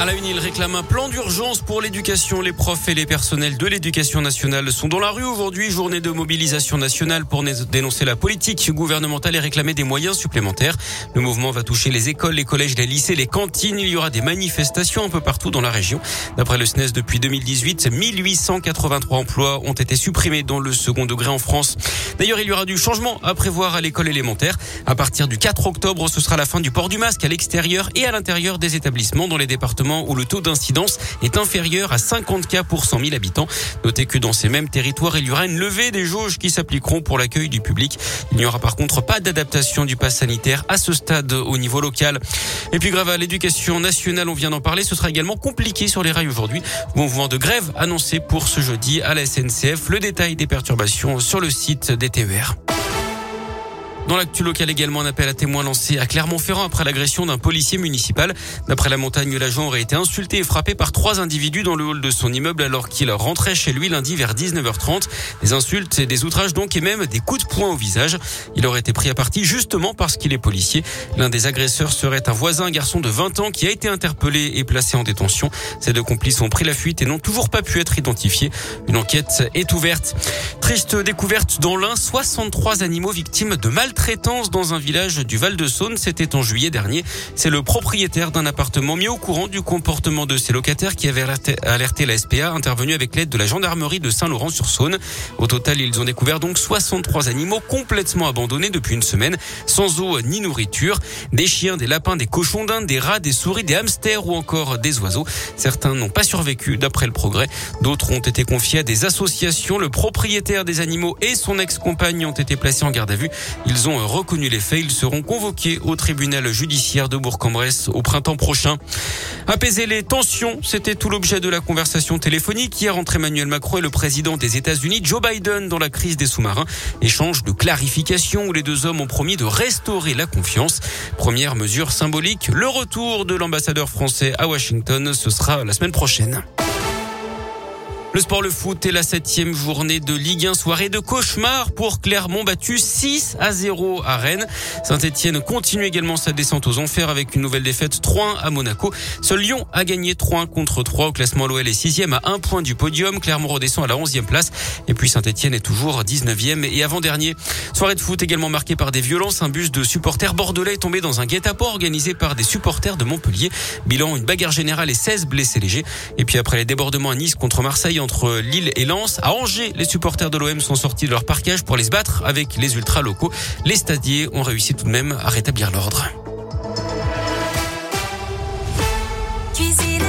À la une, il réclame un plan d'urgence pour l'éducation. Les profs et les personnels de l'éducation nationale sont dans la rue aujourd'hui, journée de mobilisation nationale pour dénoncer la politique gouvernementale et réclamer des moyens supplémentaires. Le mouvement va toucher les écoles, les collèges, les lycées, les cantines. Il y aura des manifestations un peu partout dans la région. D'après le SNES, depuis 2018, 1883 emplois ont été supprimés dans le second degré en France. D'ailleurs, il y aura du changement à prévoir à l'école élémentaire. À partir du 4 octobre, ce sera la fin du port du masque à l'extérieur et à l'intérieur des établissements dans les départements où le taux d'incidence est inférieur à 50 cas pour 100 000 habitants. Notez que dans ces mêmes territoires, il y aura une levée des jauges qui s'appliqueront pour l'accueil du public. Il n'y aura par contre pas d'adaptation du pass sanitaire à ce stade au niveau local. Et puis grave à l'éducation nationale, on vient d'en parler, ce sera également compliqué sur les rails aujourd'hui. Mouvement de grève annoncé pour ce jeudi à la SNCF. Le détail des perturbations sur le site des TER. Dans l'actu local également, un appel à témoins lancé à Clermont-Ferrand après l'agression d'un policier municipal. D'après la montagne, l'agent aurait été insulté et frappé par trois individus dans le hall de son immeuble alors qu'il rentrait chez lui lundi vers 19h30. Des insultes et des outrages donc et même des coups de poing au visage. Il aurait été pris à partie justement parce qu'il est policier. L'un des agresseurs serait un voisin, garçon de 20 ans qui a été interpellé et placé en détention. Ces deux complices ont pris la fuite et n'ont toujours pas pu être identifiés. Une enquête est ouverte. Triste découverte dans l'un, 63 animaux victimes de maltraitance traitance dans un village du Val-de-Saône. C'était en juillet dernier. C'est le propriétaire d'un appartement mis au courant du comportement de ses locataires qui avait alerté, la SPA, intervenu avec l'aide de la gendarmerie de Saint-Laurent-sur-Saône. Au total, ils ont découvert donc 63 animaux complètement abandonnés depuis une semaine, sans eau ni nourriture. Des chiens, des lapins, des cochons d'Inde, des rats, des souris, des hamsters ou encore des oiseaux. Certains n'ont pas survécu d'après le progrès. D'autres ont été confiés à des associations. Le propriétaire des animaux et son ex-compagne ont été placés en garde à vue. Ont reconnu les faits. Ils seront convoqués au tribunal judiciaire de Bourg-en-Bresse au printemps prochain. Apaiser les tensions, c'était tout l'objet de la conversation téléphonique hier entre Emmanuel Macron et le président des États-Unis, Joe Biden, dans la crise des sous-marins. Échange de clarification où les deux hommes ont promis de restaurer la confiance. Première mesure symbolique, le retour de l'ambassadeur français à Washington. Ce sera la semaine prochaine. Le sport, le foot et la septième journée de Ligue 1, soirée de cauchemar pour Clermont battu 6 à 0 à Rennes. Saint-Etienne continue également sa descente aux enfers avec une nouvelle défaite 3-1 à Monaco. Seul Lyon a gagné 3-1 contre 3 au classement. L'OL est sixième à un point du podium. Clermont redescend à la 11e place. Et puis Saint-Etienne est toujours 19e et avant-dernier. Soirée de foot également marquée par des violences. Un bus de supporters bordelais est tombé dans un guet-apens organisé par des supporters de Montpellier. Bilan, une bagarre générale et 16 blessés légers. Et puis après les débordements à Nice contre Marseille, entre Lille et Lens. À Angers, les supporters de l'OM sont sortis de leur parquage pour les battre avec les ultras locaux. Les stadiers ont réussi tout de même à rétablir l'ordre.